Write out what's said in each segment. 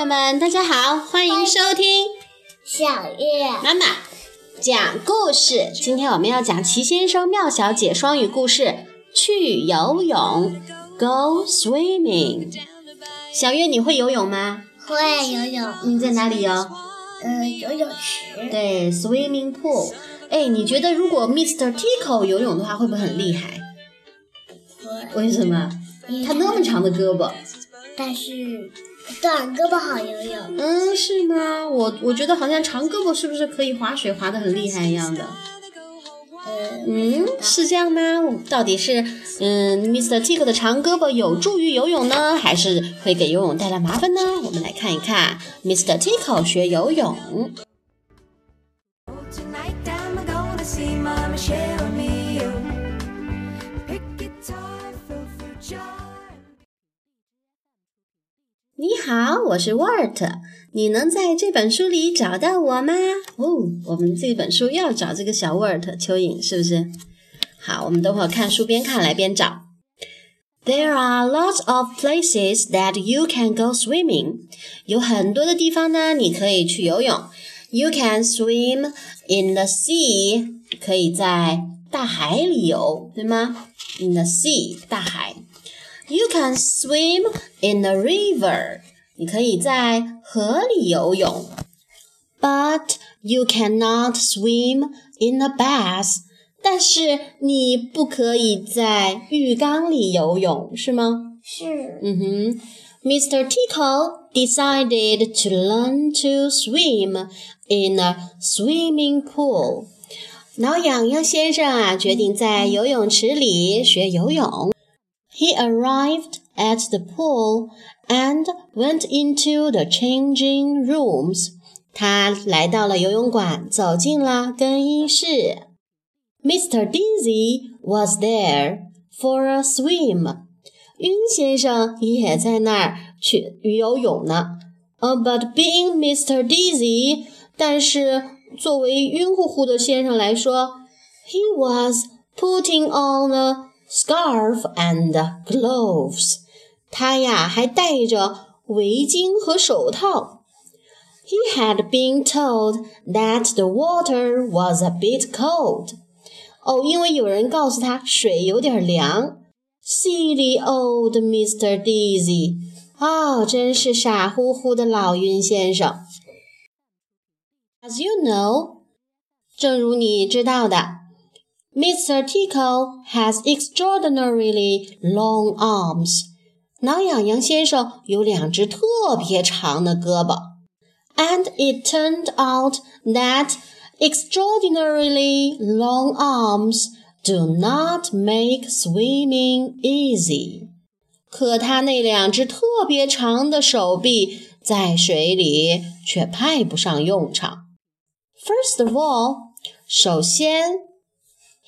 友们，大家好，欢迎收听小月妈妈讲故事。今天我们要讲《齐先生妙小姐》双语故事，去游泳，Go swimming。小月，你会游泳吗？会游泳，你在哪里游？呃，游泳池。对，swimming pool。哎，你觉得如果 Mr. Tico 游泳的话，会不会很厉害？会。为什么？他那么长的胳膊。但是短胳膊好游泳。嗯，是吗？我我觉得好像长胳膊是不是可以划水划得很厉害一样的？嗯，是这样吗？到底是嗯，Mr. Tico 的长胳膊有助于游泳呢，还是会给游泳带来麻烦呢？我们来看一看 Mr. Tico 学游泳。你好，我是 Wart。你能在这本书里找到我吗？哦，我们这本书要找这个小 Wart 蚯蚓，是不是？好，我们等会儿看书边看来边找。There are lots of places that you can go swimming。有很多的地方呢，你可以去游泳。You can swim in the sea，可以在大海里游，对吗？In the sea，大海。You can swim in a river. 你可以在河里游泳。But you cannot swim in a bath. 但是你不可以在浴缸里游泳，是吗？是。嗯哼。Mr. Tico decided to learn to swim in a swimming pool. 挠痒痒先生啊，决定在游泳池里学游泳。 He arrived at the pool and went into the changing rooms. 他来到了游泳馆，走进了更衣室。Mr. Dizzy was there for a swim. 晕先生也在那儿去游泳呢。Uh, but being Mr. Dizzy，但是作为晕乎乎的先生来说，he was putting on a scarf and gloves，他呀还戴着围巾和手套。He had been told that the water was a bit cold。哦，因为有人告诉他水有点凉。Silly old Mr. Dizzy，哦，真是傻乎乎的老晕先生。As you know，正如你知道的。 Mr. Tico has extraordinarily long arms. 挠痒痒先生有两只特别长的胳膊。And it turned out that extraordinarily long arms do not make swimming easy. 可他那两只特别长的手臂在水里却派不上用场。First of all，首先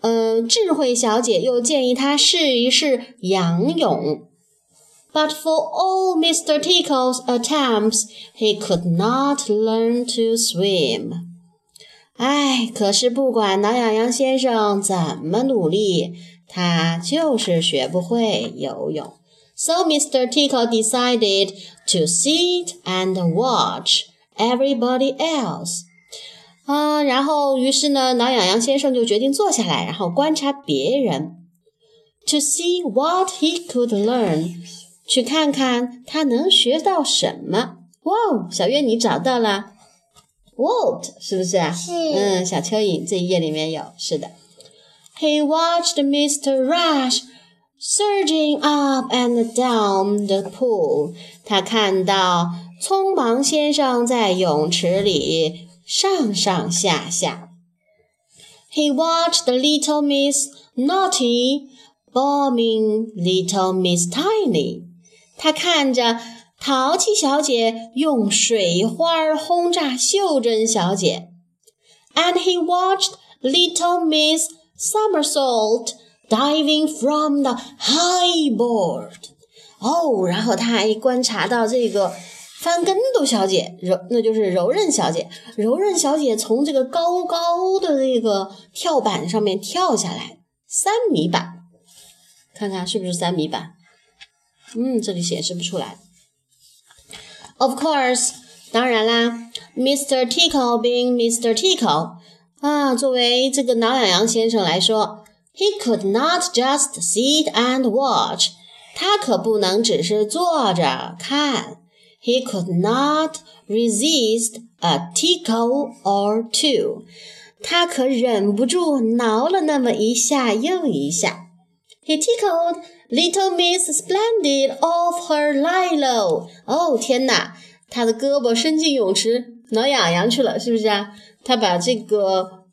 嗯，智慧小姐又建议他试一试仰泳。But for all Mr. Tico's attempts, he could not learn to swim. 哎，可是不管挠痒痒先生怎么努力，他就是学不会游泳。So Mr. Tico decided to sit and watch everybody else. 啊，然后于是呢，挠痒痒先生就决定坐下来，然后观察别人，to see what he could learn，去看看他能学到什么。哇哦，小月你找到了，Walt 是不是啊？是。嗯，小蚯蚓这一页里面有，是的。He watched Mr. Rush surging up and down the pool。他看到匆忙先生在泳池里。上上下下。He watched the little Miss Naughty bombing little Miss Tiny。他看着 淘气小姐用水花轰炸袖珍小姐，and he watched little Miss Somersault diving from the high board。哦，然后他还观察到这个 翻跟斗小姐，柔那就是柔韧小姐，柔韧小姐从这个高高的那个跳板上面跳下来，三米板，看看是不是三米板？嗯，这里显示不出来。Of course，当然啦，Mr. Tickle being Mr. Tickle，啊，作为这个挠痒痒先生来说，he could not just sit and watch，他可不能只是坐着看，he could not resist a tickle or two，他可忍不住挠了那么一下又一下，he tickled。Little Miss Splendid off her Lilo，哦天哪，他的胳膊伸进泳池挠痒痒去了，是不是啊？他把这个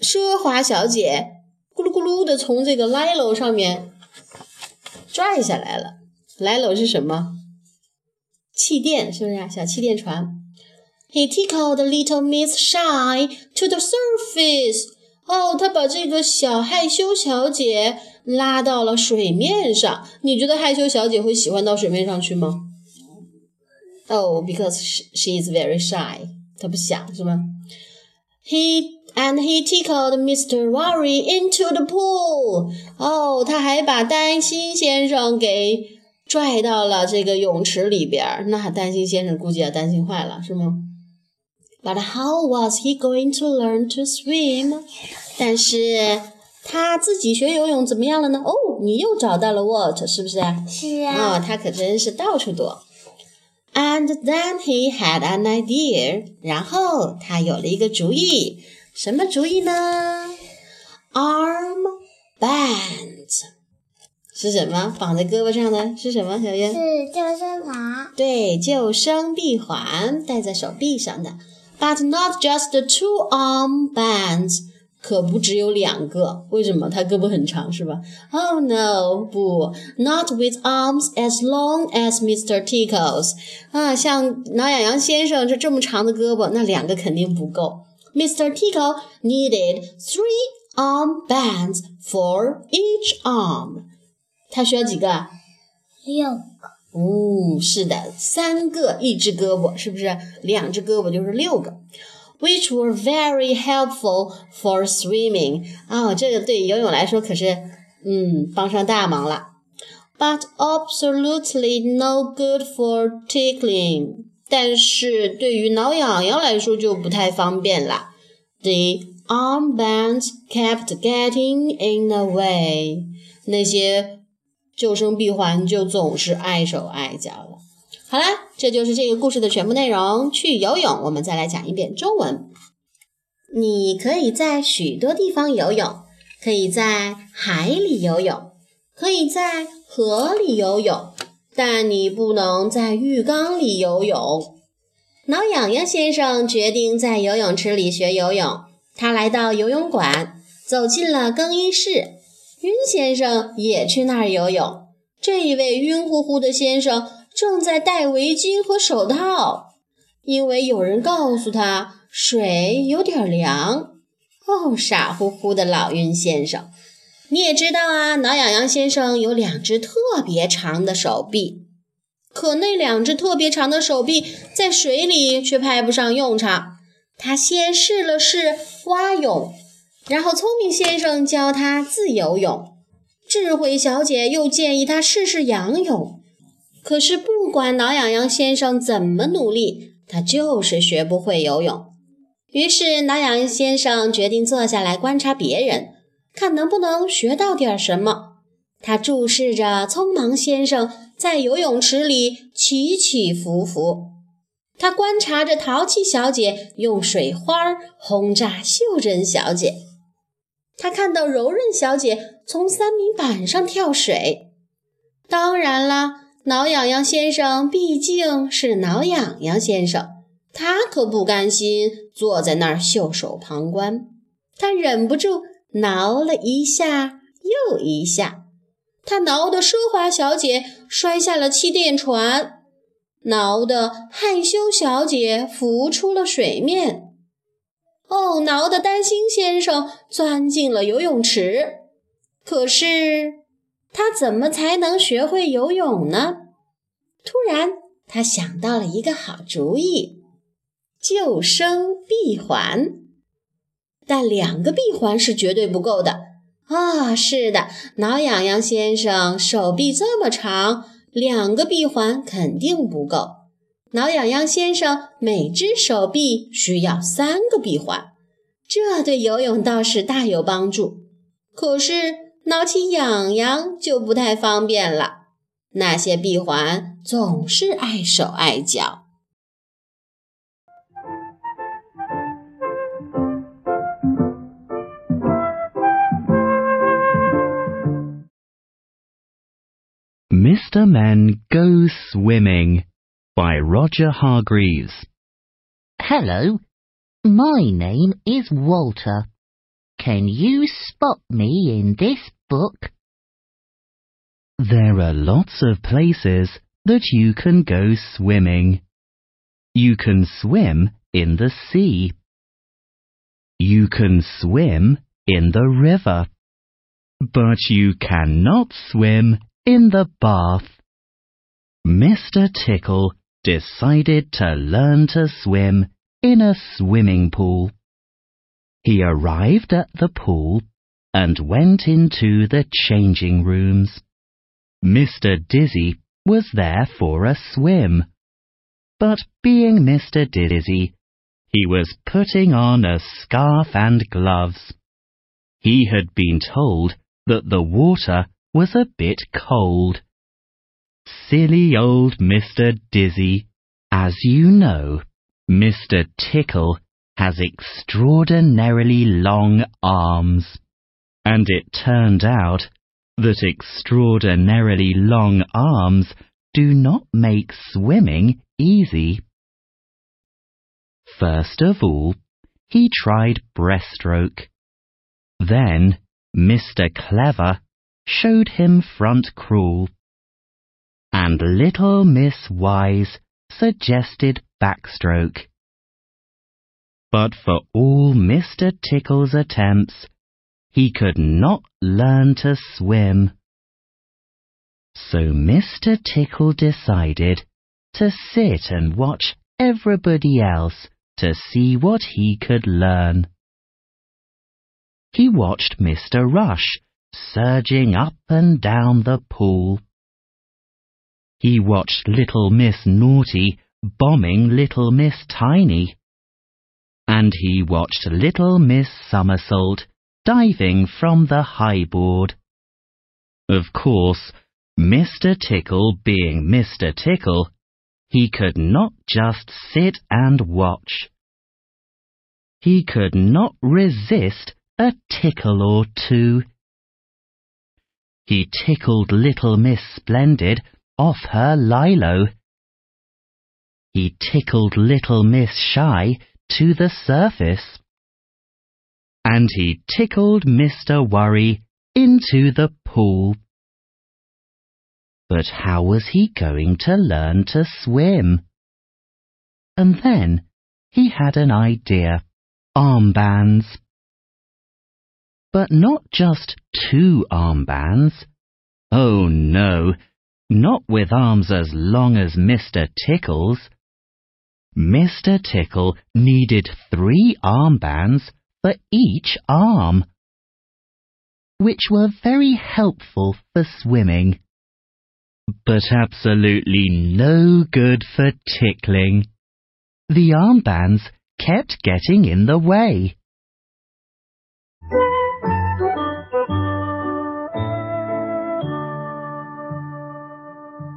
奢华小姐咕噜咕噜的从这个 Lilo 上面拽下来了。Lilo 是什么？气垫，是不是啊？小气垫船。He tickled little Miss Shy to the surface，哦，他把这个小害羞小姐。拉到了水面上，你觉得害羞小姐会喜欢到水面上去吗？Oh, because she is very shy，她不想是吗？He and he tickled Mr. Worry into the pool。哦，他还把担心先生给拽到了这个泳池里边。那担心先生估计要担心坏了，是吗？But how was he going to learn to swim？但是。他自己学游泳怎么样了呢？哦，你又找到了 what 是不是啊？是啊。哦，他可真是到处躲。And then he had an idea，然后他有了一个主意，什么主意呢？Arm bands 是什么？绑在胳膊上的是什么？小月是救生环。对，救生臂环戴在手臂上的。But not just the two arm bands。可不只有两个，为什么？他胳膊很长，是吧？Oh no，不，not with arms as long as Mr. Tickles。啊，像挠痒痒先生这这么长的胳膊，那两个肯定不够。Mr. Tickle needed three arm bands for each arm。他需要几个？六个。哦，是的，三个一只胳膊，是不是？两只胳膊就是六个。which were very helpful for swimming. 啊，这个对游泳来说可是嗯帮上大忙了。But absolutely no good for tickling. 但是对于挠痒痒来说就不太方便了。The armbands kept getting in the way. 那些救生闭环就总是碍手碍脚了。好啦，这就是这个故事的全部内容。去游泳，我们再来讲一遍中文。你可以在许多地方游泳，可以在海里游泳，可以在河里游泳，但你不能在浴缸里游泳。挠痒痒先生决定在游泳池里学游泳。他来到游泳馆，走进了更衣室。晕先生也去那儿游泳。这一位晕乎乎的先生。正在戴围巾和手套，因为有人告诉他水有点凉。哦，傻乎乎的老晕先生！你也知道啊，挠痒痒先生有两只特别长的手臂，可那两只特别长的手臂在水里却派不上用场。他先试了试蛙泳，然后聪明先生教他自由泳，智慧小姐又建议他试试仰泳。可是，不管挠痒痒先生怎么努力，他就是学不会游泳。于是，挠痒痒先生决定坐下来观察别人，看能不能学到点什么。他注视着匆忙先生在游泳池里起起伏伏，他观察着淘气小姐用水花轰炸袖珍小姐，他看到柔韧小姐从三米板上跳水。当然啦。挠痒痒先生毕竟是挠痒痒先生，他可不甘心坐在那儿袖手旁观。他忍不住挠了一下又一下，他挠得奢华小姐摔下了气垫船。挠得害羞小姐浮出了水面。哦，挠得担心先生钻进了游泳池。可是他怎么才能学会游泳呢？突然，他想到了一个好主意：救生闭环。但两个闭环是绝对不够的啊！是的，挠痒痒先生手臂这么长。两个闭环肯定不够，挠痒痒先生每只手臂需要三个闭环，这对游泳倒是大有帮助。可是挠起痒痒就不太方便了，那些闭环总是碍手碍脚。Mr. Men Go Swimming by Roger Hargreaves. Hello, my name is Walter. Can you spot me in this book? There are lots of places that you can go swimming. You can swim in the sea. You can swim in the river. But you cannot swim in the bath. Mr. Tickle decided to learn to swim in a swimming pool. He arrived at the pool and went into the changing rooms. Mr. Dizzy was there for a swim. But being Mr. Dizzy, he was putting on a scarf and gloves. He had been told that the water was a bit cold. Silly old Mr. Dizzy. As you know, Mr. Tickle has extraordinarily long arms. And it turned out that extraordinarily long arms do not make swimming easy. First of all, he tried breaststroke. Then Mr. Clever showed him front crawl. And little Miss Wise suggested backstroke. But for all Mr. Tickle's attempts, he could not learn to swim. So Mr. Tickle decided to sit and watch everybody else to see what he could learn. He watched Mr. Rush surging up and down the pool. He watched little Miss Naughty bombing little Miss Tiny. And he watched little Miss Somersault diving from the high board. Of course, Mr. Tickle being Mr. Tickle, he could not just sit and watch. He could not resist a tickle or two. He tickled little Miss Splendid off her lilo. He tickled little Miss Shy to the surface. And he tickled Mr. Worry into the pool. But how was he going to learn to swim? And then he had an idea. Armbands but not just two armbands. Oh no, not with arms as long as Mr. Tickle's. Mr. Tickle needed three armbands for each arm, which were very helpful for swimming, but absolutely no good for tickling. The armbands kept getting in the way.